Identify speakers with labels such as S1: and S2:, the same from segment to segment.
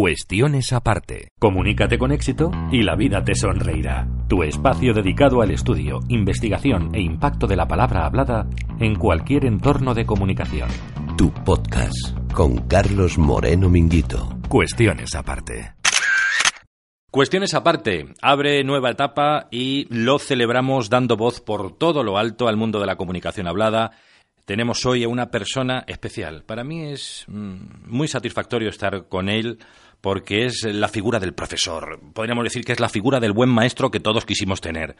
S1: Cuestiones aparte. Comunícate con éxito y la vida te sonreirá. Tu espacio dedicado al estudio, investigación e impacto de la palabra hablada en cualquier entorno de comunicación.
S2: Tu podcast con Carlos Moreno Minguito.
S1: Cuestiones aparte.
S3: Cuestiones aparte, abre nueva etapa y lo celebramos dando voz por todo lo alto al mundo de la comunicación hablada tenemos hoy a una persona especial. Para mí es mm, muy satisfactorio estar con él porque es la figura del profesor. Podríamos decir que es la figura del buen maestro que todos quisimos tener.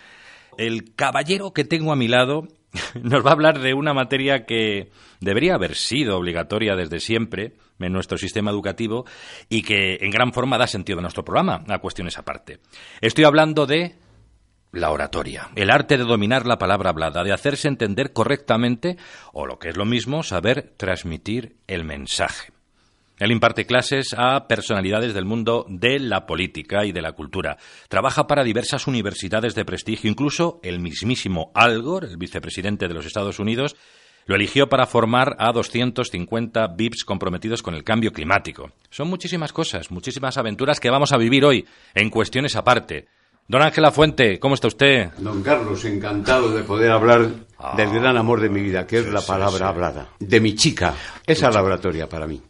S3: El caballero que tengo a mi lado nos va a hablar de una materia que debería haber sido obligatoria desde siempre en nuestro sistema educativo y que en gran forma da sentido a nuestro programa, a cuestiones aparte. Estoy hablando de la oratoria, el arte de dominar la palabra hablada, de hacerse entender correctamente o lo que es lo mismo, saber transmitir el mensaje. Él imparte clases a personalidades del mundo de la política y de la cultura. Trabaja para diversas universidades de prestigio, incluso el mismísimo Al Gore, el vicepresidente de los Estados Unidos, lo eligió para formar a 250 VIPs comprometidos con el cambio climático. Son muchísimas cosas, muchísimas aventuras que vamos a vivir hoy en cuestiones aparte. Don Ángel Fuente, ¿cómo está usted?
S4: Don Carlos, encantado de poder hablar
S3: Ah.
S4: del gran amor de mi vida, que es la palabra hablada. De mi chica. Esa es la oratoria para mí.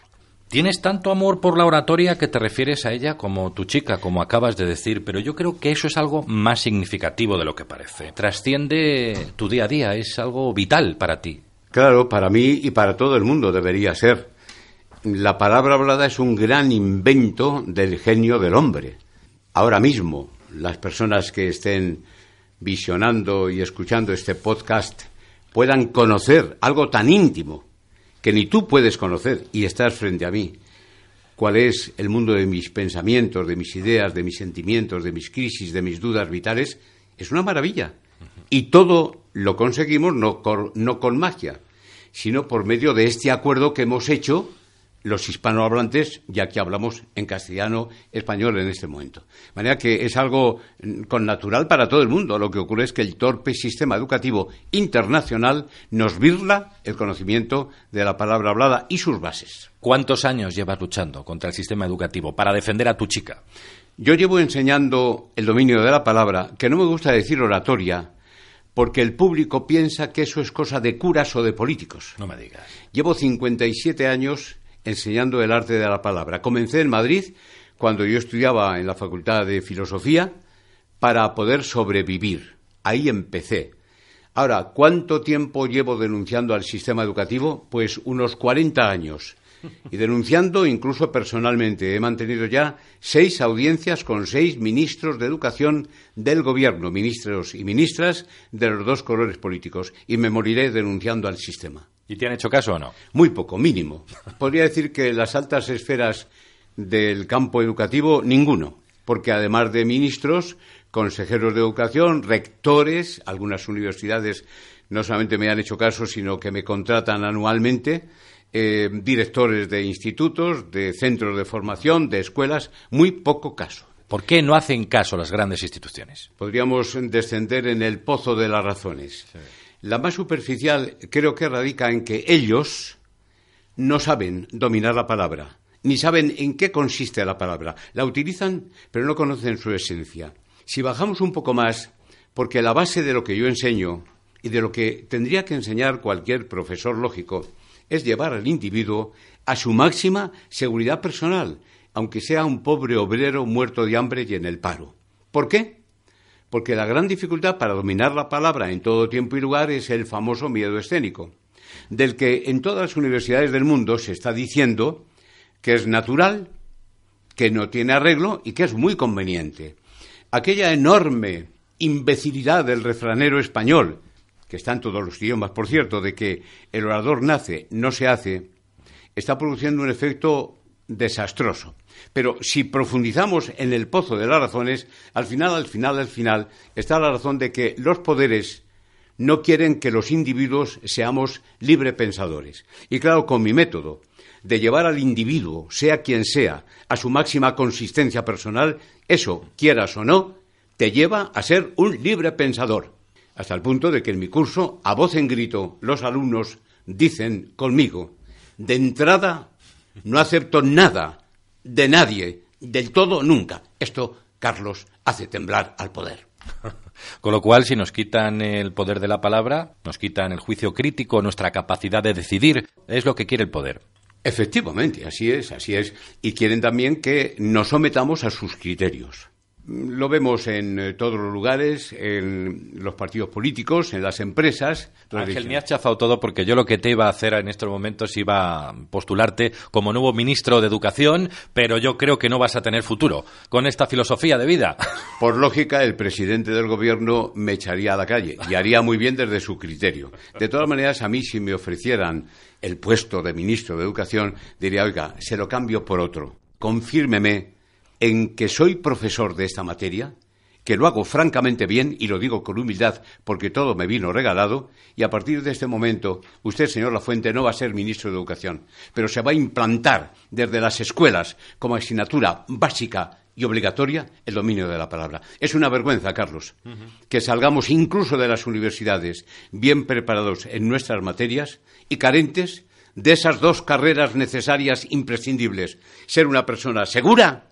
S3: Tienes tanto amor por la oratoria que te refieres a ella como tu chica, como acabas de decir, pero yo creo que eso es algo más significativo de lo que parece. Trasciende tu día a día, es algo vital para ti.
S4: Claro, para mí y para todo el mundo debería ser. La palabra hablada es un gran invento del genio del hombre. Ahora mismo, las personas que estén visionando y escuchando este podcast puedan conocer algo tan íntimo que ni tú puedes conocer y estás frente a mí. ¿Cuál es el mundo de mis pensamientos, de mis ideas, de mis sentimientos, de mis crisis, de mis dudas vitales? Es una maravilla. Y todo lo conseguimos no con, no con magia, sino por medio de este acuerdo que hemos hecho los hispanohablantes, ya que hablamos en castellano español en este momento. De manera que es algo mm, con natural para todo el mundo. Lo que ocurre es que el torpe sistema educativo internacional nos birla el conocimiento de la palabra hablada y sus bases.
S3: ¿Cuántos años llevas luchando contra el sistema educativo para defender a tu chica?
S4: Yo llevo enseñando el dominio de la palabra, que no me gusta decir oratoria, porque el público piensa que eso es cosa de curas o de políticos.
S3: No me digas.
S4: Llevo 57 años enseñando el arte de la palabra. Comencé en Madrid cuando yo estudiaba en la Facultad de Filosofía para poder sobrevivir. Ahí empecé. Ahora, ¿cuánto tiempo llevo denunciando al sistema educativo? Pues unos 40 años. Y denunciando incluso personalmente. He mantenido ya seis audiencias con seis ministros de educación del gobierno, ministros y ministras de los dos colores políticos. Y me moriré denunciando al sistema.
S3: ¿Y te han hecho caso o no?
S4: Muy poco, mínimo. Podría decir que las altas esferas del campo educativo, ninguno. Porque además de ministros, consejeros de educación, rectores, algunas universidades no solamente me han hecho caso, sino que me contratan anualmente, eh, directores de institutos, de centros de formación, de escuelas, muy poco caso.
S3: ¿Por qué no hacen caso las grandes instituciones?
S4: Podríamos descender en el pozo de las razones. La más superficial creo que radica en que ellos no saben dominar la palabra, ni saben en qué consiste la palabra. La utilizan, pero no conocen su esencia. Si bajamos un poco más, porque la base de lo que yo enseño y de lo que tendría que enseñar cualquier profesor lógico es llevar al individuo a su máxima seguridad personal, aunque sea un pobre obrero muerto de hambre y en el paro. ¿Por qué? Porque la gran dificultad para dominar la palabra en todo tiempo y lugar es el famoso miedo escénico, del que en todas las universidades del mundo se está diciendo que es natural, que no tiene arreglo y que es muy conveniente. Aquella enorme imbecilidad del refranero español, que está en todos los idiomas, por cierto, de que el orador nace, no se hace, está produciendo un efecto desastroso. Pero si profundizamos en el pozo de las razones, al final, al final, al final, está la razón de que los poderes no quieren que los individuos seamos librepensadores. Y claro, con mi método de llevar al individuo, sea quien sea, a su máxima consistencia personal, eso, quieras o no, te lleva a ser un libre pensador. Hasta el punto de que en mi curso, a voz en grito, los alumnos dicen conmigo, de entrada, no acepto nada de nadie, del todo nunca. Esto, Carlos, hace temblar al poder.
S3: Con lo cual, si nos quitan el poder de la palabra, nos quitan el juicio crítico, nuestra capacidad de decidir, es lo que quiere el poder.
S4: Efectivamente, así es, así es. Y quieren también que nos sometamos a sus criterios. Lo vemos en eh, todos los lugares, en los partidos políticos, en las empresas.
S3: Ángel, me has chafado todo porque yo lo que te iba a hacer en estos momentos iba a postularte como nuevo ministro de Educación, pero yo creo que no vas a tener futuro con esta filosofía de vida.
S4: Por lógica, el presidente del gobierno me echaría a la calle y haría muy bien desde su criterio. De todas maneras, a mí si me ofrecieran el puesto de ministro de Educación, diría, oiga, se lo cambio por otro. Confírmeme en que soy profesor de esta materia, que lo hago francamente bien y lo digo con humildad porque todo me vino regalado y a partir de este momento usted, señor Lafuente, no va a ser ministro de Educación, pero se va a implantar desde las escuelas como asignatura básica y obligatoria el dominio de la palabra. Es una vergüenza, Carlos, que salgamos incluso de las universidades bien preparados en nuestras materias y carentes de esas dos carreras necesarias imprescindibles, ser una persona segura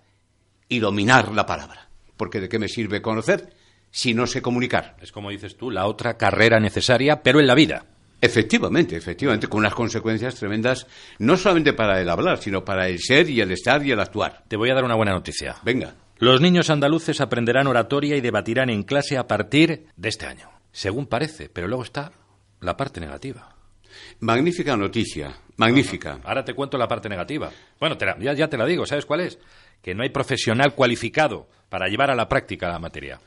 S4: y dominar la palabra. Porque ¿de qué me sirve conocer si no sé comunicar?
S3: Es como dices tú, la otra carrera necesaria, pero en la vida.
S4: Efectivamente, efectivamente, con unas consecuencias tremendas, no solamente para el hablar, sino para el ser y el estar y el actuar.
S3: Te voy a dar una buena noticia.
S4: Venga.
S3: Los niños andaluces aprenderán oratoria y debatirán en clase a partir de este año. Según parece, pero luego está la parte negativa.
S4: Magnífica noticia, magnífica.
S3: Ahora te cuento la parte negativa. Bueno, ya, ya te la digo, ¿sabes cuál es? Que no hay profesional cualificado para llevar a la práctica la materia.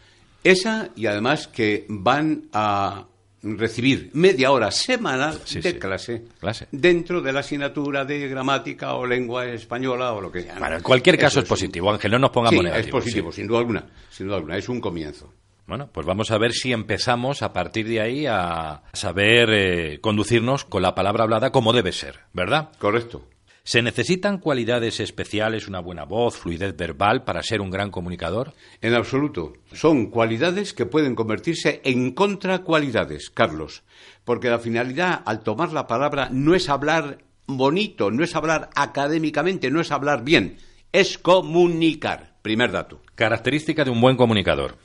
S4: Esa y además que van a recibir media hora semanal de Clase, dentro de la asignatura de gramática o lengua española o lo que sea.
S3: en cualquier caso es, positivo, Ángel, no nos pongamos
S4: sí, Es positivo, sin duda alguna, sin duda alguna, es un comienzo.
S3: Bueno, pues vamos a ver si empezamos a partir de ahí a saber eh, conducirnos con la palabra hablada como debe ser, ¿verdad?
S4: Correcto.
S3: ¿Se necesitan cualidades especiales, una buena voz, fluidez verbal para ser un gran comunicador?
S4: En absoluto. Son cualidades que pueden convertirse en contracualidades, Carlos. Porque la finalidad al tomar la palabra no es hablar bonito, no es hablar académicamente, no es hablar bien, es comunicar. Primer dato.
S3: Característica de un buen comunicador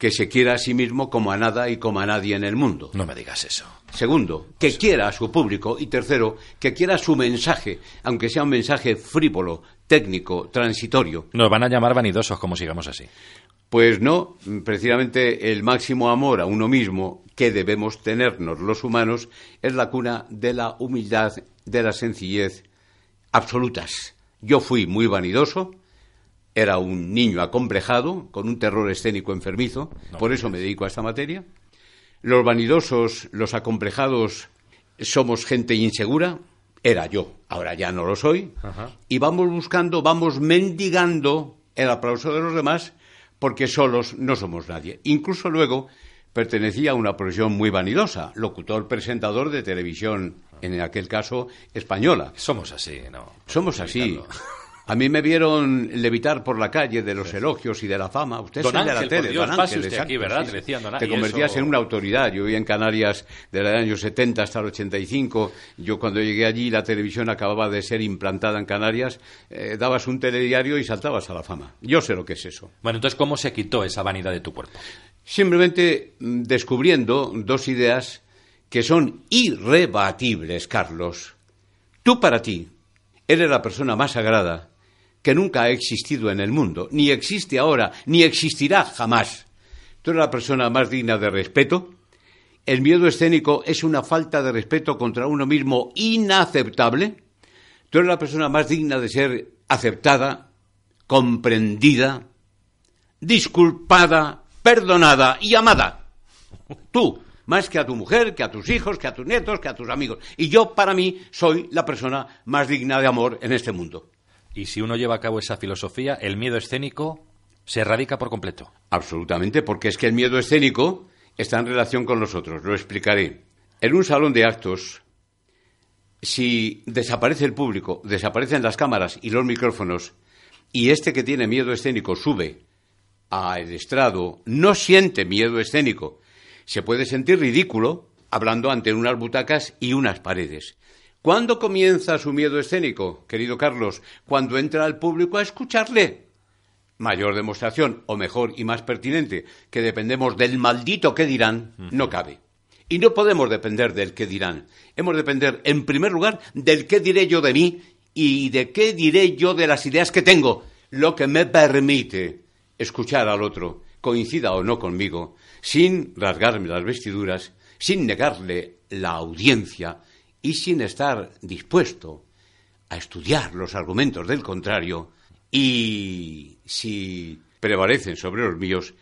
S4: que se quiera a sí mismo como a nada y como a nadie en el mundo.
S3: No me digas eso.
S4: Segundo, que quiera a su público. Y tercero, que quiera su mensaje, aunque sea un mensaje frívolo, técnico, transitorio.
S3: Nos van a llamar vanidosos como sigamos así.
S4: Pues no, precisamente el máximo amor a uno mismo que debemos tenernos los humanos es la cuna de la humildad, de la sencillez absolutas. Yo fui muy vanidoso, era un niño acomplejado, con un terror escénico enfermizo, por eso me dedico a esta materia. Los vanidosos, los acomplejados, somos gente insegura, era yo, ahora ya no lo soy, y vamos buscando, vamos mendigando el aplauso de los demás, porque solos no somos nadie. Incluso luego pertenecía a una profesión muy vanidosa, locutor presentador de televisión, en aquel caso española.
S3: Somos así, ¿no?
S4: Somos así. A mí me vieron levitar por la calle de los elogios y de la fama. Usted
S3: don
S4: es de
S3: la
S4: tele,
S3: don Ángel, aquí, ¿verdad?
S4: Te convertías en una autoridad. Yo vivía en Canarias desde el año 70 hasta el 85. Yo cuando llegué allí la televisión acababa de ser implantada en Canarias. Eh, dabas un telediario y saltabas a la fama. Yo sé lo que es eso.
S3: Bueno, entonces, ¿cómo se quitó esa vanidad de tu cuerpo?
S4: Simplemente mm, descubriendo dos ideas que son irrebatibles, Carlos. Tú para ti eres la persona más sagrada que nunca ha existido en el mundo, ni existe ahora, ni existirá jamás. Tú eres la persona más digna de respeto. El miedo escénico es una falta de respeto contra uno mismo inaceptable. Tú eres la persona más digna de ser aceptada, comprendida, disculpada, perdonada y amada. Tú, más que a tu mujer, que a tus hijos, que a tus nietos, que a tus amigos. Y yo, para mí, soy la persona más digna de amor en este mundo.
S3: Y si uno lleva a cabo esa filosofía, el miedo escénico se erradica por completo.
S4: Absolutamente, porque es que el miedo escénico está en relación con nosotros. Lo explicaré. En un salón de actos, si desaparece el público, desaparecen las cámaras y los micrófonos, y este que tiene miedo escénico sube al estrado, no siente miedo escénico. Se puede sentir ridículo hablando ante unas butacas y unas paredes. ¿Cuándo comienza su miedo escénico, querido Carlos? Cuando entra al público a escucharle. Mayor demostración, o mejor y más pertinente, que dependemos del maldito que dirán, no cabe. Y no podemos depender del que dirán. Hemos de depender, en primer lugar, del qué diré yo de mí y de qué diré yo de las ideas que tengo, lo que me permite escuchar al otro, coincida o no conmigo, sin rasgarme las vestiduras, sin negarle la audiencia, y sin estar dispuesto a estudiar los argumentos del contrario y si prevalecen sobre los míos,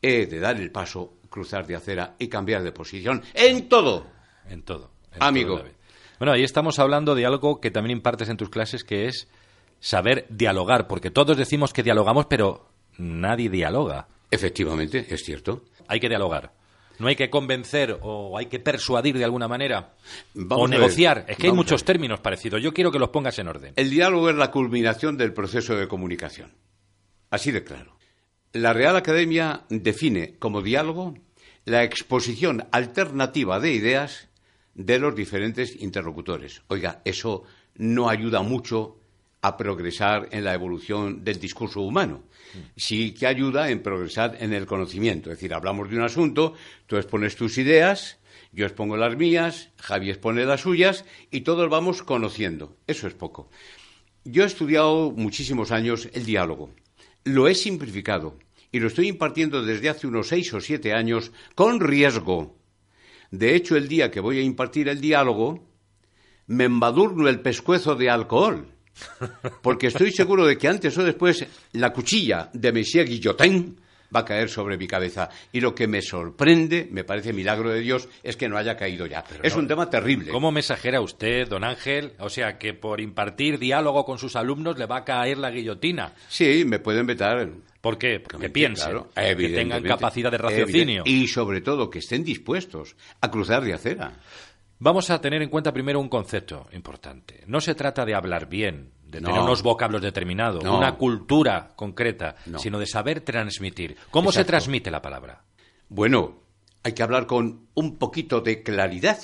S4: he de dar el paso, cruzar de acera y cambiar de posición en todo.
S3: En todo.
S4: Amigo.
S3: bueno, ahí estamos hablando de algo que también impartes en tus clases, que es saber dialogar, porque todos decimos que dialogamos, pero nadie dialoga.
S4: Efectivamente, es cierto.
S3: Hay que dialogar. ¿No hay que convencer o hay que persuadir de alguna manera? o negociar. Es que hay muchos términos parecidos. Yo quiero que los pongas en orden.
S4: El diálogo es la culminación del proceso de comunicación. Así de claro. La Real Academia define como diálogo la exposición alternativa de ideas de los diferentes interlocutores. Oiga, eso no ayuda mucho a progresar en la evolución del discurso humano. Sí que ayuda en progresar en el conocimiento. Es decir, hablamos de un asunto, tú expones tus ideas, yo expongo las mías, Javi expone las suyas y todos vamos conociendo. Eso es poco. Yo he estudiado muchísimos años el diálogo. Lo he simplificado y lo estoy impartiendo desde hace unos seis o siete años con riesgo. De hecho, el día que voy a impartir el diálogo, me embadurno el pescuezo de alcohol porque estoy seguro de que antes o después la cuchilla de Monsieur Guillotin va a caer sobre mi cabeza. Y lo que me sorprende, me parece milagro de Dios, es que no haya caído ya. es un tema terrible.
S3: ¿Cómo mensajera usted, don Ángel? O sea, que por impartir diálogo con sus alumnos le va a caer la guillotina.
S4: Sí, me pueden vetar.
S3: ¿Por qué? Porque piensen, que tengan capacidad de raciocinio.
S4: Y sobre todo, que estén dispuestos a cruzar de acera.
S3: Vamos a tener en cuenta primero un concepto importante. No se trata de hablar bien, de tener unos vocablos determinados, una cultura concreta, sino de saber transmitir. ¿Cómo se transmite la palabra?
S4: Bueno, hay que hablar con un poquito de claridad,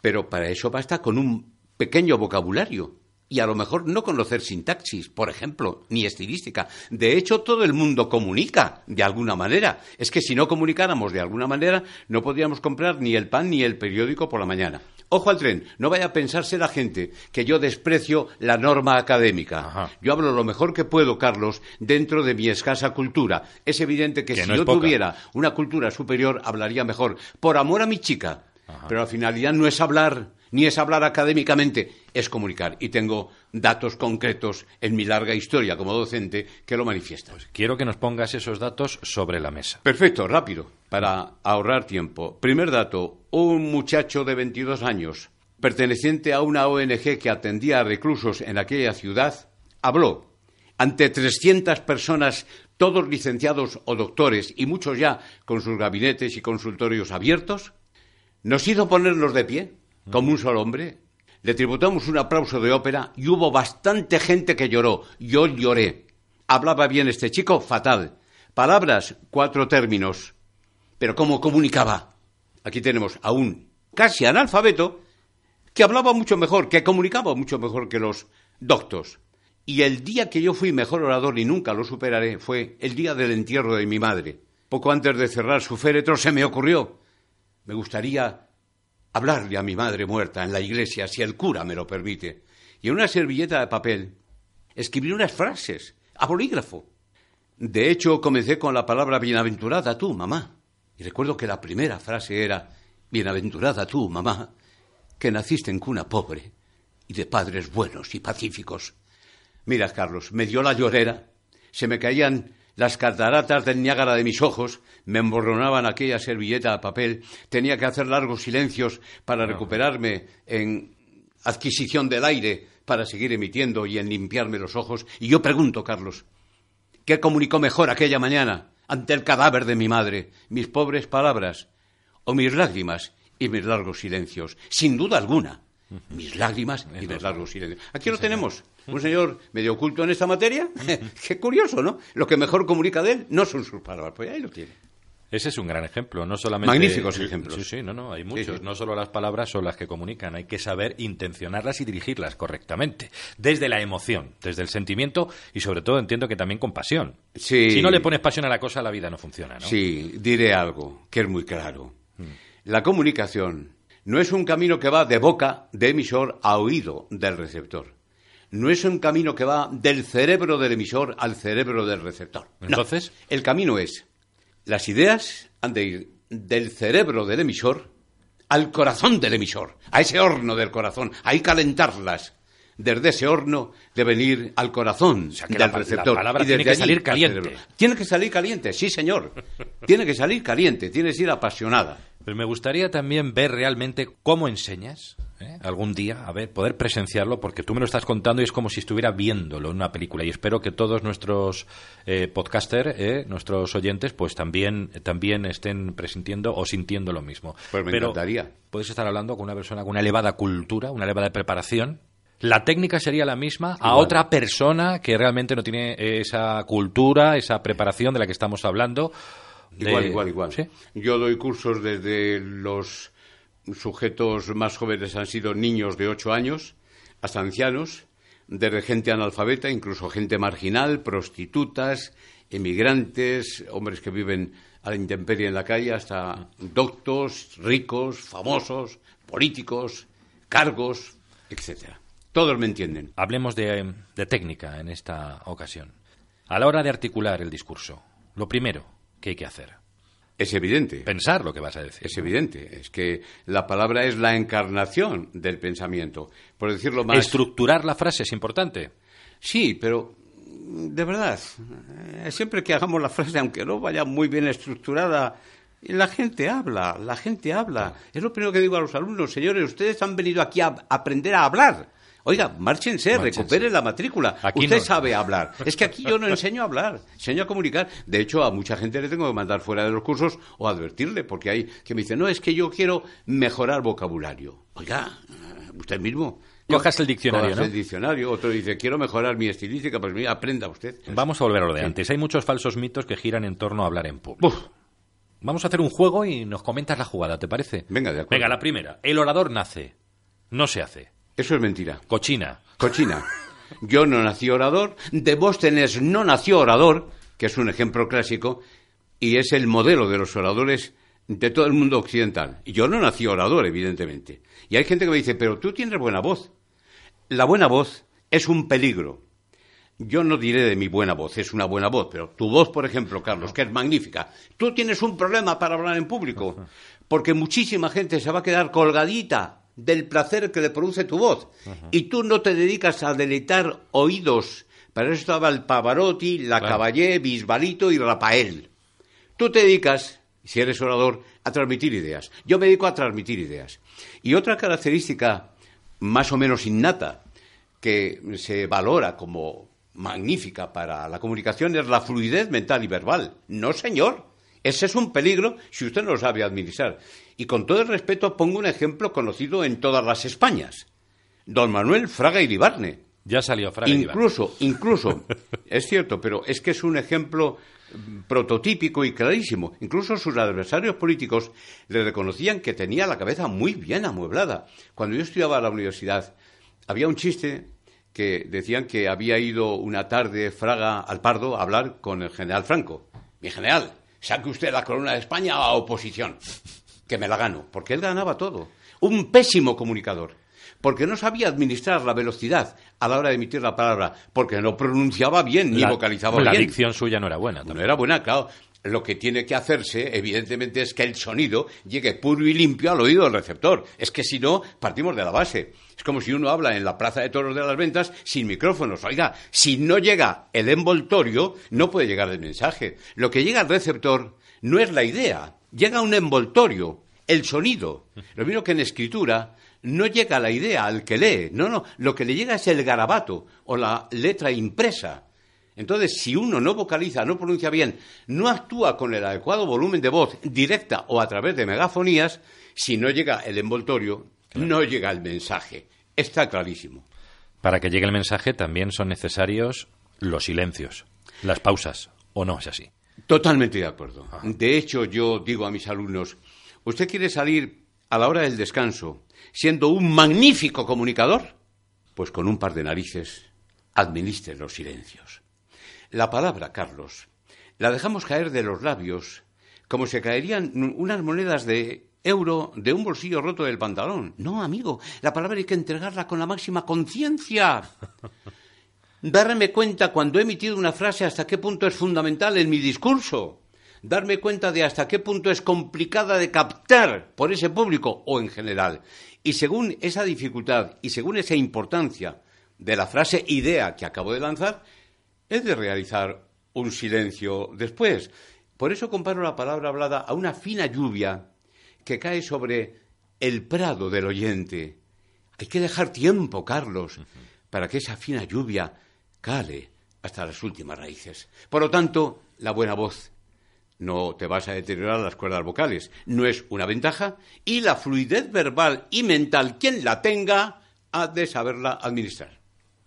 S4: pero para eso basta con un pequeño vocabulario y a lo mejor no conocer sintaxis, por ejemplo, ni estilística. De hecho, todo el mundo comunica de alguna manera. Es que si no comunicáramos de alguna manera, no podríamos comprar ni el pan ni el periódico por la mañana. Ojo al tren, no vaya a pensarse la gente que yo desprecio la norma académica. Yo hablo lo mejor que puedo, Carlos, dentro de mi escasa cultura. Es evidente que, si yo tuviera una cultura superior, hablaría mejor, por amor a mi chica. Pero la finalidad no es hablar ni es hablar académicamente, es comunicar. Y tengo datos concretos en mi larga historia como docente que lo manifiestan. Pues
S3: quiero que nos pongas esos datos sobre la mesa.
S4: Perfecto, rápido, para ahorrar tiempo. Primer dato, un muchacho de 22 años, perteneciente a una ONG que atendía a reclusos en aquella ciudad, habló ante 300 personas, todos licenciados o doctores y muchos ya con sus gabinetes y consultorios abiertos, nos hizo ponernos de pie como un solo hombre. Le tributamos un aplauso de ópera y hubo bastante gente que lloró. Yo lloré. Hablaba bien este chico, fatal. Palabras, cuatro términos. Pero ¿cómo comunicaba? Aquí tenemos a un casi analfabeto que hablaba mucho mejor, que comunicaba mucho mejor que los doctos. Y el día que yo fui mejor orador y nunca lo superaré fue el día del entierro de mi madre. Poco antes de cerrar su féretro se me ocurrió. Me gustaría hablarle a mi madre muerta en la iglesia, si el cura me lo permite, y en una servilleta de papel escribí unas frases a bolígrafo. De hecho, comencé con la palabra bienaventurada tú, mamá. Y recuerdo que la primera frase era Bienaventurada tú, mamá, que naciste en cuna pobre y de padres buenos y pacíficos. Mira, Carlos, me dio la llorera, se me caían las cataratas del Niágara de mis ojos me emborronaban aquella servilleta de papel. Tenía que hacer largos silencios para recuperarme en adquisición del aire para seguir emitiendo y en limpiarme los ojos. Y yo pregunto, Carlos, ¿qué comunicó mejor aquella mañana ante el cadáver de mi madre? ¿Mis pobres palabras o mis lágrimas y mis largos silencios? Sin duda alguna, mis lágrimas y mis largos silencios. Aquí lo tenemos un señor medio oculto en esta materia. Qué curioso, ¿no? Lo que mejor comunica de él no son sus palabras. Pues ahí lo tiene.
S3: Ese es un gran ejemplo, no solamente...
S4: Magníficos ejemplos.
S3: Sí, sí, no, no, hay muchos. No solo las palabras son las que comunican, hay que saber intencionarlas y dirigirlas correctamente. Desde la emoción, desde el sentimiento y sobre todo entiendo que también con pasión.
S4: Sí.
S3: Si no le pones pasión a la cosa, la vida no funciona, ¿no?
S4: Sí, diré algo que es muy claro. La comunicación no es un camino que va de boca de emisor a oído del receptor. No es un camino que va del cerebro del emisor al cerebro del receptor. No.
S3: Entonces,
S4: El camino es, las ideas han de ir del cerebro del emisor al corazón del emisor, a ese horno del corazón, ahí calentarlas. Desde ese horno deben ir al corazón
S3: sea, que
S4: del
S3: la pa- la
S4: receptor.
S3: palabra
S4: y
S3: tiene que salir
S4: al
S3: caliente.
S4: Tiene que salir caliente, sí señor. tiene que salir caliente, tiene que ir apasionada.
S3: Pero me gustaría también ver realmente cómo enseñas ¿eh? algún día, a ver, poder presenciarlo, porque tú me lo estás contando y es como si estuviera viéndolo en una película. Y espero que todos nuestros eh, podcasters, eh, nuestros oyentes, pues también, también estén presintiendo o sintiendo lo mismo.
S4: Pues me
S3: Pero
S4: encantaría.
S3: Puedes estar hablando con una persona con una elevada cultura, una elevada preparación. La técnica sería la misma a
S4: Igual.
S3: otra persona que realmente no tiene esa cultura, esa preparación de la que estamos hablando. De-
S4: Igual, igual, igual.
S3: ¿Sí?
S4: Yo doy cursos desde los sujetos más jóvenes han sido niños de 8 años hasta ancianos, desde gente analfabeta, incluso gente marginal, prostitutas, emigrantes, hombres que viven a la intemperie en la calle, hasta doctos, ricos, famosos, políticos, cargos, etcétera. Todos me entienden.
S3: Hablemos de, de técnica en esta ocasión. A la hora de articular el discurso, lo primero que hay que hacer,
S4: Es evidente.
S3: pensar lo que vas a decir.
S4: Es evidente, es que la palabra es la encarnación del pensamiento. Por decirlo más.
S3: Estructurar la frase es importante.
S4: Sí, pero de verdad, eh, siempre que hagamos la frase, aunque no vaya muy bien estructurada, la gente habla, la gente habla. Es lo primero que digo a los alumnos, señores, ustedes han venido aquí a aprender a hablar. Oiga, márchense,
S3: Márchense.
S4: recuperen la matrícula.
S3: Aquí
S4: Usted
S3: no.
S4: sabe hablar. Es que aquí yo no enseño a hablar, enseño a comunicar. De hecho, a mucha gente le tengo que mandar fuera de los cursos o advertirle, porque hay que me dicen, no, es que yo quiero mejorar vocabulario. Oiga, eh, usted mismo.
S3: Cojas el diccionario,
S4: Cojas
S3: ¿no?
S4: el diccionario. Otro dice, quiero mejorar mi estilística. Pues mira, aprenda usted.
S3: Vamos a volver a lo de antes. Hay muchos falsos mitos que giran en torno a hablar en público.
S4: Uf,
S3: Vamos a hacer un juego y nos comentas la jugada, ¿te parece?
S4: Venga, de acuerdo.
S3: Venga, la primera. El orador nace. No se hace.
S4: Eso es mentira.
S3: Cochina.
S4: Cochina. Yo no nací orador. Demóstenes no nació orador, que es un ejemplo clásico, y es el modelo de los oradores de todo el mundo occidental. Yo no nací orador, evidentemente. Y hay gente que me dice, pero tú tienes buena voz. La buena voz es un peligro. Yo no diré de mi buena voz, es una buena voz, pero tu voz, por ejemplo, Carlos, que es magnífica, tú tienes un problema para hablar en público, porque muchísima gente se va a quedar colgadita del placer que le produce tu voz, y tú no te dedicas a deleitar oídos. Para eso estaba el Pavarotti, la
S3: Claro.
S4: Caballé, Bisbalito y Rafael. Tú te dedicas, si eres orador, a transmitir ideas. Yo me dedico a transmitir ideas. Y otra característica más o menos innata que se valora como magnífica para la comunicación es la fluidez mental y verbal. No, señor. Ese es un peligro si usted no lo sabe administrar. Y con todo el respeto pongo un ejemplo conocido en todas las Españas. Don Manuel Fraga Iribarne.
S3: Ya salió Fraga.
S4: Incluso, incluso, es cierto, pero es que es un ejemplo mm, prototípico y clarísimo. Incluso sus adversarios políticos le reconocían que tenía la cabeza muy bien amueblada. Cuando yo estudiaba en la universidad, había un chiste que decían que había ido una tarde Fraga al Pardo a hablar con el general Franco. Mi general, saque usted la corona de España a oposición, que me la gano, porque él ganaba todo. Un pésimo comunicador porque no sabía administrar la velocidad a la hora de emitir la palabra, porque no pronunciaba bien ni
S3: La-
S4: vocalizaba
S3: La
S4: bien.
S3: dicción suya no era buena.
S4: No era buena, claro. Lo que tiene que hacerse, evidentemente, es que el sonido llegue puro y limpio al oído del receptor. Es que si no, partimos de la base. Es como si uno habla en la Plaza de Toros de las Ventas sin micrófonos. Oiga, si no llega el envoltorio, no puede llegar el mensaje. Lo que llega al receptor no es la idea, llega un envoltorio, el sonido. Lo mismo que en escritura, no llega la idea al que lee. No, no, lo que le llega es el garabato o la letra impresa. Entonces, si uno no vocaliza, no pronuncia bien, no actúa con el adecuado volumen de voz directa o a través de megafonías, si no llega el envoltorio, no llega el mensaje. Está clarísimo.
S3: Para que llegue el mensaje también son necesarios los silencios, las pausas, ¿o no es así?
S4: Totalmente de acuerdo. De hecho, yo digo a mis alumnos, ¿usted quiere salir a la hora del descanso siendo un magnífico comunicador? Pues con un par de narices administre los silencios. La palabra, Carlos, la dejamos caer de los labios como se caerían unas monedas de euro de un bolsillo roto del pantalón. No, amigo, la palabra hay que entregarla con la máxima conciencia. Darme cuenta cuando he emitido una frase hasta qué punto es fundamental en mi discurso. Darme cuenta de hasta qué punto es complicada de captar por ese público o en general. Y según esa dificultad y según esa importancia de la frase idea que acabo de lanzar, es de realizar un silencio después. Por eso comparo la palabra hablada a una fina lluvia que cae sobre el prado del oyente. Hay que dejar tiempo, Carlos, para que esa fina lluvia cale hasta las últimas raíces. Por lo tanto, la buena voz. No te vas a deteriorar las cuerdas vocales, no es una ventaja, y la fluidez verbal y mental, quien la tenga, ha de saberla administrar.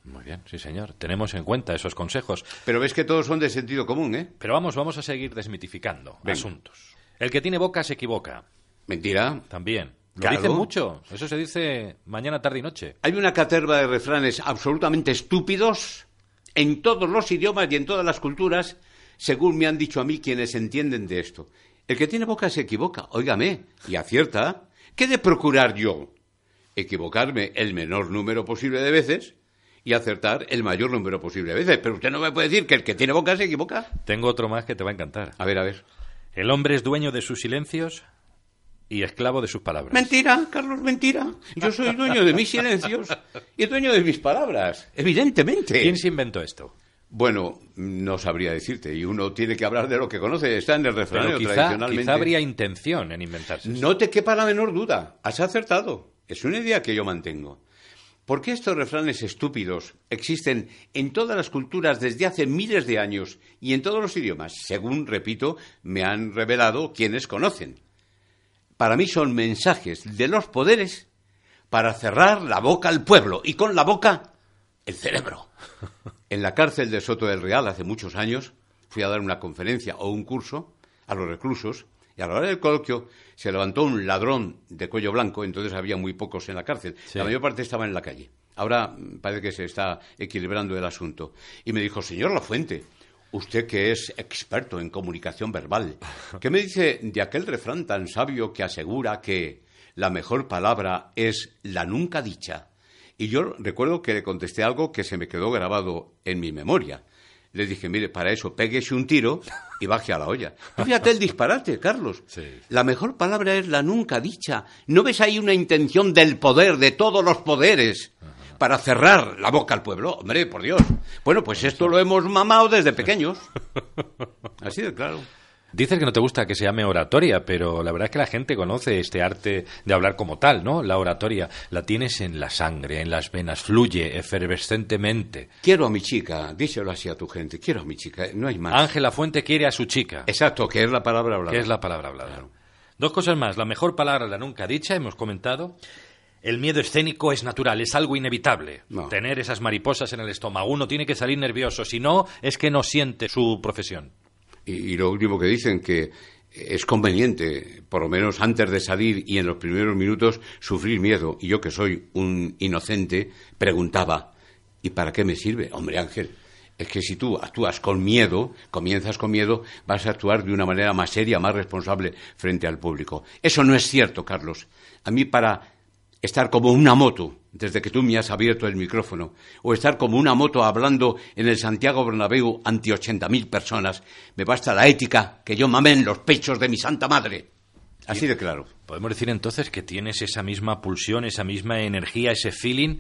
S3: Muy bien, sí señor. Tenemos en cuenta esos consejos.
S4: Pero ves que todos son de sentido común, ¿eh?
S3: Pero vamos, vamos a seguir desmitificando asuntos. El que tiene boca se equivoca.
S4: Mentira.
S3: También. Lo dicen mucho. Eso se dice mañana, tarde y noche.
S4: Hay una caterva de refranes absolutamente estúpidos en todos los idiomas y en todas las culturas, según me han dicho a mí quienes entienden de esto. El que tiene boca se equivoca, óigame, y acierta. ¿Qué de procurar yo? Equivocarme el menor número posible de veces y acertar el mayor número posible de veces. Pero usted no me puede decir que el que tiene boca se equivoca.
S3: Tengo otro más que te va a encantar.
S4: A ver, a ver.
S3: El hombre es dueño de sus silencios y esclavo de sus palabras.
S4: Mentira, Carlos, mentira. Yo soy dueño de mis silencios y dueño de mis palabras, evidentemente.
S3: ¿Quién se inventó esto?
S4: Bueno, no sabría decirte, y uno tiene que hablar de lo que conoce, está en el refrán
S3: quizá,
S4: tradicionalmente.
S3: Quizá habría intención en inventarse.
S4: No te quepa la menor duda, has acertado. Es una idea que yo mantengo. ¿Por qué estos refranes estúpidos existen en todas las culturas desde hace miles de años y en todos los idiomas? Según, repito, me han revelado quienes conocen para mí son mensajes de los poderes para cerrar la boca al pueblo y con la boca el cerebro. En la cárcel de Soto del Real hace muchos años fui a dar una conferencia o un curso a los reclusos y a la hora del coloquio se levantó un ladrón de cuello blanco, entonces había muy pocos en la cárcel, la mayor parte estaba en la calle. Ahora parece que se está equilibrando el asunto. Y me dijo, señor Lafuente, Usted que es experto en comunicación verbal, ¿qué me dice de aquel refrán tan sabio que asegura que la mejor palabra es la nunca dicha? Y yo recuerdo que le contesté algo que se me quedó grabado en mi memoria. Le dije, mire, para eso péguese un tiro y baje a la olla. fíjate el disparate, Carlos. La mejor palabra es la nunca dicha. ¿No ves ahí una intención del poder, de todos los poderes? para cerrar la boca al pueblo. Hombre, por Dios. Bueno, pues esto lo hemos mamado desde pequeños. Así de claro.
S3: Dices que no te gusta que se llame oratoria, pero la verdad es que la gente conoce este arte de hablar como tal, ¿no? La oratoria la tienes en la sangre, en las venas, fluye efervescentemente.
S4: Quiero a mi chica, díselo así a tu gente, quiero a mi chica, no hay más.
S3: Ángela Fuente quiere a su chica.
S4: Exacto, que es la palabra hablada.
S3: Que es la palabra hablada. Dos cosas más. La mejor palabra, la nunca dicha, hemos comentado. El miedo escénico es natural, es algo inevitable. Tener esas mariposas en el estómago. Uno tiene que salir nervioso, si no, es que no siente su profesión.
S4: Y, lo último que dicen que es conveniente, por lo menos antes de salir y en los primeros minutos, sufrir miedo. Y yo que soy un inocente, preguntaba, ¿y para qué me sirve? Hombre Ángel, es que si tú actúas con miedo, comienzas con miedo, vas a actuar de una manera más seria, más responsable frente al público. Eso no es cierto, Carlos. A mí para estar como una moto desde que tú me has abierto el micrófono, o estar como una moto hablando en el Santiago Bernabéu ante ochenta mil personas. Me basta la ética que yo mame en los pechos de mi santa madre. Así de claro.
S3: Podemos decir entonces que tienes esa misma pulsión, esa misma energía, ese feeling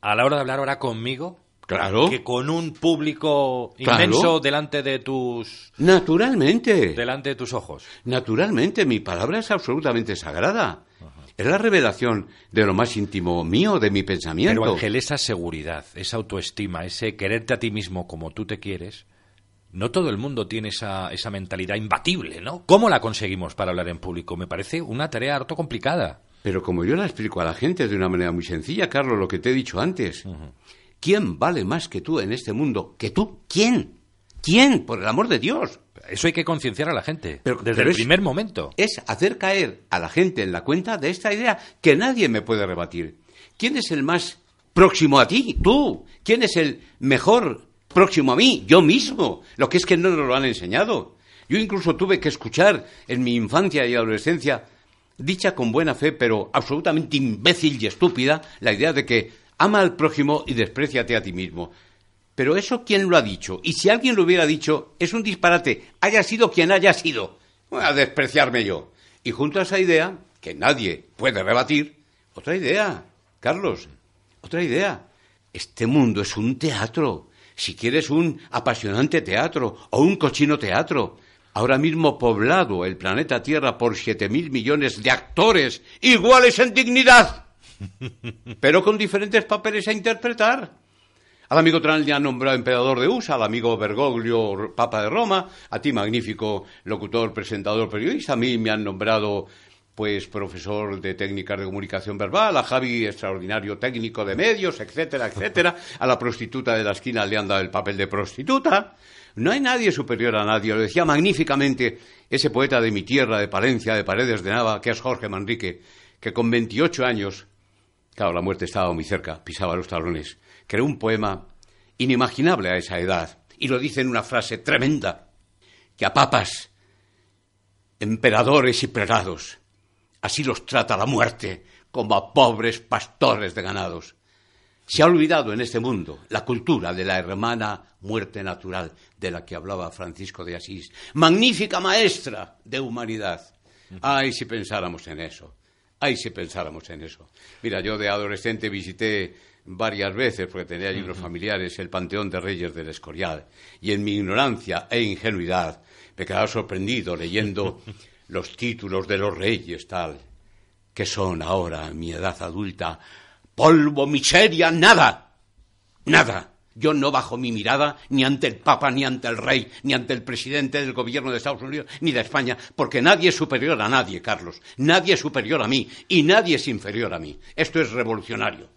S3: a la hora de hablar ahora conmigo.
S4: Claro.
S3: Que con un público inmenso delante de tus.
S4: Naturalmente.
S3: Delante de tus ojos.
S4: Naturalmente. Mi palabra es absolutamente sagrada. Es la revelación de lo más íntimo mío, de mi pensamiento.
S3: Pero Ángel, esa seguridad, esa autoestima, ese quererte a ti mismo como tú te quieres, no todo el mundo tiene esa, esa mentalidad imbatible, ¿no? ¿Cómo la conseguimos para hablar en público? Me parece una tarea harto complicada.
S4: Pero como yo la explico a la gente de una manera muy sencilla, Carlos, lo que te he dicho antes. ¿Quién vale más que tú en este mundo? ¿Que tú? ¿Quién? ¿Quién? Por el amor de Dios.
S3: Eso hay que concienciar a la gente
S4: Pero-
S3: desde
S4: pero
S3: el primer momento.
S4: es hacer caer a la gente en la cuenta de esta idea que nadie me puede rebatir. ¿Quién es el más próximo a ti? Tú. ¿Quién es el mejor próximo a mí? Yo mismo. Lo que es que no nos lo han enseñado. Yo incluso tuve que escuchar en mi infancia y adolescencia, dicha con buena fe, pero absolutamente imbécil y estúpida, la idea de que ama al prójimo y despreciate a ti mismo. Pero eso, ¿quién lo ha dicho? Y si alguien lo hubiera dicho, es un disparate, haya sido quien haya sido. Voy a despreciarme yo. Y junto a esa idea, que nadie puede rebatir, otra idea, Carlos, otra idea. Este mundo es un teatro. Si quieres un apasionante teatro o un cochino teatro, ahora mismo poblado el planeta Tierra por siete mil millones de actores iguales en dignidad, pero con diferentes papeles a interpretar. Al amigo Trump ya han nombrado emperador de USA, al amigo Bergoglio Papa de Roma, a ti magnífico locutor, presentador, periodista, a mí me han nombrado pues profesor de técnicas de comunicación verbal, a Javi extraordinario técnico de medios, etcétera, etcétera, a la prostituta de la esquina le han dado el papel de prostituta. No hay nadie superior a nadie, lo decía magníficamente ese poeta de mi tierra, de Palencia, de Paredes de Nava, que es Jorge Manrique, que con 28 años Claro, la muerte estaba muy cerca, pisaba los talones. Creó un poema inimaginable a esa edad. Y lo dice en una frase tremenda, que a papas, emperadores y prelados, así los trata la muerte, como a pobres pastores de ganados. Se ha olvidado en este mundo la cultura de la hermana muerte natural de la que hablaba Francisco de Asís. Magnífica maestra de humanidad. Ay, si pensáramos en eso. Ay, si pensáramos en eso. Mira, yo de adolescente visité varias veces, porque tenía allí unos familiares, el Panteón de Reyes del Escorial. Y en mi ignorancia e ingenuidad me quedaba sorprendido leyendo los títulos de los reyes, tal, que son ahora, en mi edad adulta, polvo, miseria, nada. Nada. Yo no bajo mi mirada ni ante el Papa, ni ante el Rey, ni ante el presidente del gobierno de Estados Unidos, ni de España, porque nadie es superior a nadie, Carlos. Nadie es superior a mí y nadie es inferior a mí. Esto es revolucionario.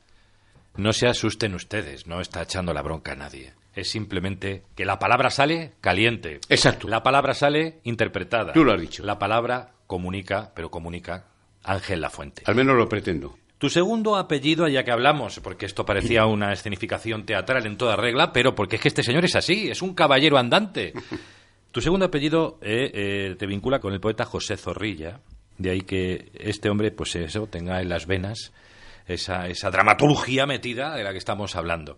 S3: No se asusten ustedes, no está echando la bronca a nadie. Es simplemente que la palabra sale caliente.
S4: Exacto.
S3: La palabra sale interpretada.
S4: Tú lo has dicho.
S3: La palabra comunica, pero comunica Ángel Lafuente.
S4: Al menos lo pretendo.
S3: Tu segundo apellido, ya que hablamos, porque esto parecía una escenificación teatral en toda regla, pero porque es que este señor es así, es un caballero andante. Tu segundo apellido eh, eh, te vincula con el poeta José Zorrilla, de ahí que este hombre, pues eso, tenga en las venas esa, esa dramaturgia metida de la que estamos hablando.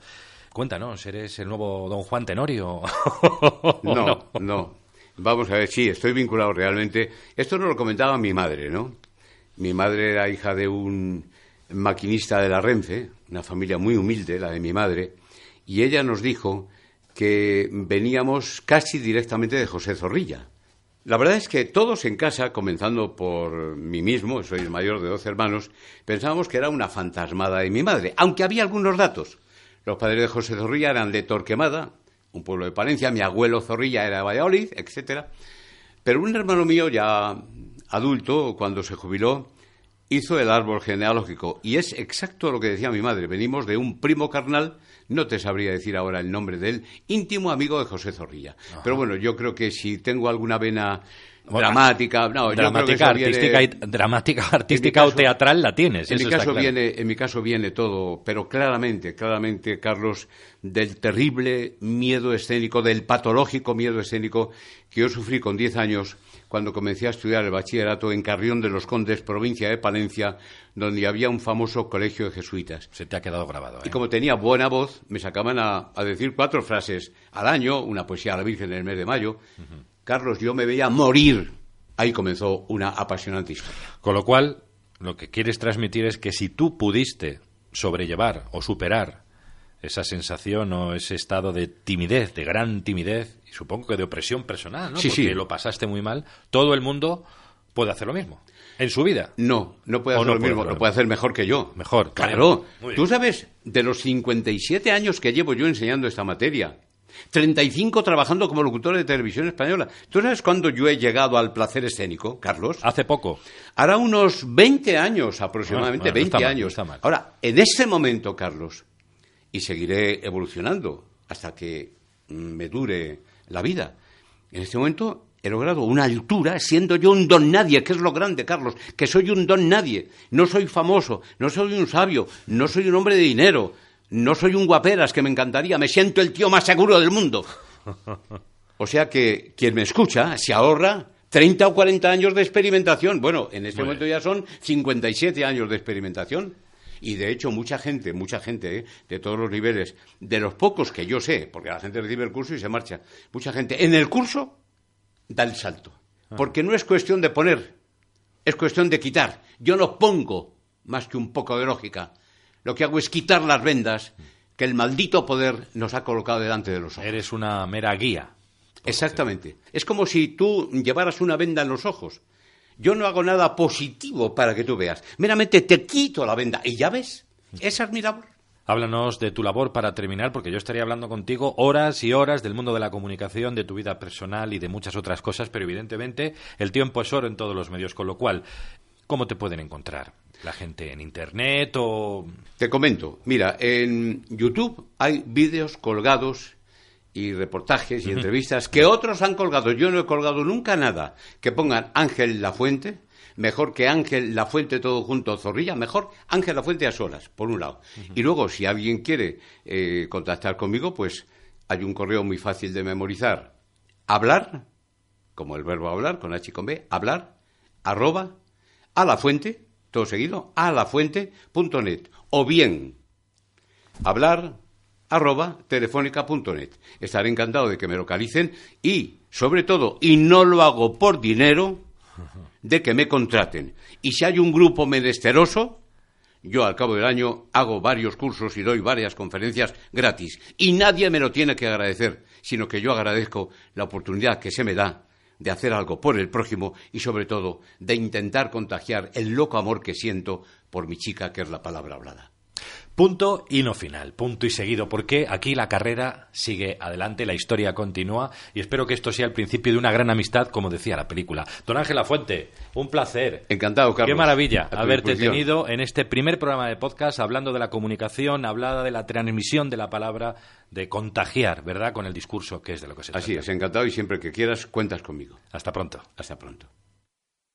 S3: Cuéntanos, ¿eres el nuevo don Juan Tenorio?
S4: No, no, Vamos a ver, sí, estoy vinculado realmente. Esto nos lo comentaba mi madre, ¿no? Mi madre era hija de un maquinista de la Renfe, una familia muy humilde, la de mi madre, y ella nos dijo que veníamos casi directamente de José Zorrilla. La verdad es que todos en casa, comenzando por mí mismo, soy el mayor de 12 hermanos, pensábamos que era una fantasmada de mi madre, aunque había algunos datos. Los padres de José Zorrilla eran de Torquemada, un pueblo de Palencia, mi abuelo Zorrilla era de Valladolid, etcétera. Pero un hermano mío ya adulto, cuando se jubiló, hizo el árbol genealógico y es exacto lo que decía mi madre. Venimos de un primo carnal, no te sabría decir ahora el nombre de él, íntimo amigo de José Zorrilla. Pero bueno, yo creo que si tengo alguna vena dramática, no, yo creo que
S3: dramática,
S4: viene-
S3: artística, y, dramática, artística
S4: caso-
S3: o teatral la tienes.
S4: en mi caso
S3: claro.
S4: viene, en mi caso viene todo, pero claramente, claramente, Carlos, del terrible miedo escénico, del patológico miedo escénico que yo sufrí con 10 años cuando comencé a estudiar el bachillerato en Carrión de los Condes, provincia de Palencia, donde había un famoso colegio de jesuitas.
S3: Se te ha quedado grabado. ¿eh?
S4: Y como tenía buena voz, me sacaban a, a decir cuatro frases al año, una poesía a la Virgen en el mes de mayo. Carlos, yo me veía morir. Ahí comenzó una apasionante historia.
S3: Con lo cual, lo que quieres transmitir es que si tú pudiste sobrellevar o superar esa sensación o ese estado de timidez, de gran timidez, y supongo que de opresión personal, ¿no?
S4: Sí,
S3: Porque
S4: sí.
S3: lo pasaste muy mal, todo el mundo puede hacer lo mismo. En su vida.
S4: No, no puede hacer
S3: no
S4: lo
S3: puede
S4: mismo, lo puede hacer mejor que yo.
S3: Mejor,
S4: Claro. Tú sabes, de los 57 años que llevo yo enseñando esta materia, 35 trabajando como locutor de televisión española. ¿Tú sabes cuándo yo he llegado al placer escénico, Carlos?
S3: Hace poco.
S4: Hará unos 20 años aproximadamente,
S3: Ah, bueno, no
S4: 20
S3: está mal, no
S4: años.
S3: está mal.
S4: Ahora, en ese momento, Carlos, y seguiré evolucionando hasta que mm, me dure la vida, En este momento he logrado una altura siendo yo un don nadie, que es lo grande, Carlos, que soy un don nadie. No soy famoso, no soy un sabio, no soy un hombre de dinero, no soy un guaperas que me encantaría, me siento el tío más seguro del mundo. O sea que quien me escucha se ahorra 30 o 40 años de experimentación. Bueno, en este momento ya son 57 años de experimentación. Y de hecho, mucha gente, mucha gente ¿eh? de todos los niveles, de los pocos que yo sé, porque la gente recibe el curso y se marcha, mucha gente en el curso da el salto. Ah. Porque no es cuestión de poner, es cuestión de quitar. Yo no pongo más que un poco de lógica. Lo que hago es quitar las vendas que el maldito poder nos ha colocado delante de los ojos.
S3: Eres una mera guía.
S4: Exactamente. Es como si tú llevaras una venda en los ojos. Yo no hago nada positivo para que tú veas. Meramente te quito la venda y ya ves. Esa es mi labor.
S3: Háblanos de tu labor para terminar, porque yo estaría hablando contigo horas y horas del mundo de la comunicación, de tu vida personal y de muchas otras cosas, pero evidentemente el tiempo es oro en todos los medios, con lo cual, ¿cómo te pueden encontrar? ¿La gente en Internet o...?
S4: Te comento, mira, en YouTube hay vídeos colgados y reportajes y entrevistas que otros han colgado. Yo no he colgado nunca nada. Que pongan Ángel La Fuente, mejor que Ángel La Fuente todo junto, Zorrilla, mejor Ángel La Fuente a solas, por un lado. Y luego, si alguien quiere eh, contactar conmigo, pues hay un correo muy fácil de memorizar. Hablar, como el verbo hablar, con H y con B, hablar, arroba, a la fuente, todo seguido, a la fuente.net. O bien, hablar, arroba telefónica.net. Estaré encantado de que me localicen y, sobre todo, y no lo hago por dinero, de que me contraten. Y si hay un grupo menesteroso, yo al cabo del año hago varios cursos y doy varias conferencias gratis. Y nadie me lo tiene que agradecer, sino que yo agradezco la oportunidad que se me da de hacer algo por el prójimo y sobre todo de intentar contagiar el loco amor que siento por mi chica, que es la palabra hablada.
S3: Punto y no final, punto y seguido, porque aquí la carrera sigue adelante, la historia continúa y espero que esto sea el principio de una gran amistad, como decía la película. Don Ángel Fuente, un placer.
S4: Encantado, Carlos.
S3: Qué maravilla haberte tenido en este primer programa de podcast hablando de la comunicación, hablando de la transmisión de la palabra, de contagiar, ¿verdad?, con el discurso, que es de lo que se trata.
S4: Así es, encantado y siempre que quieras cuentas conmigo.
S3: Hasta pronto.
S4: Hasta pronto.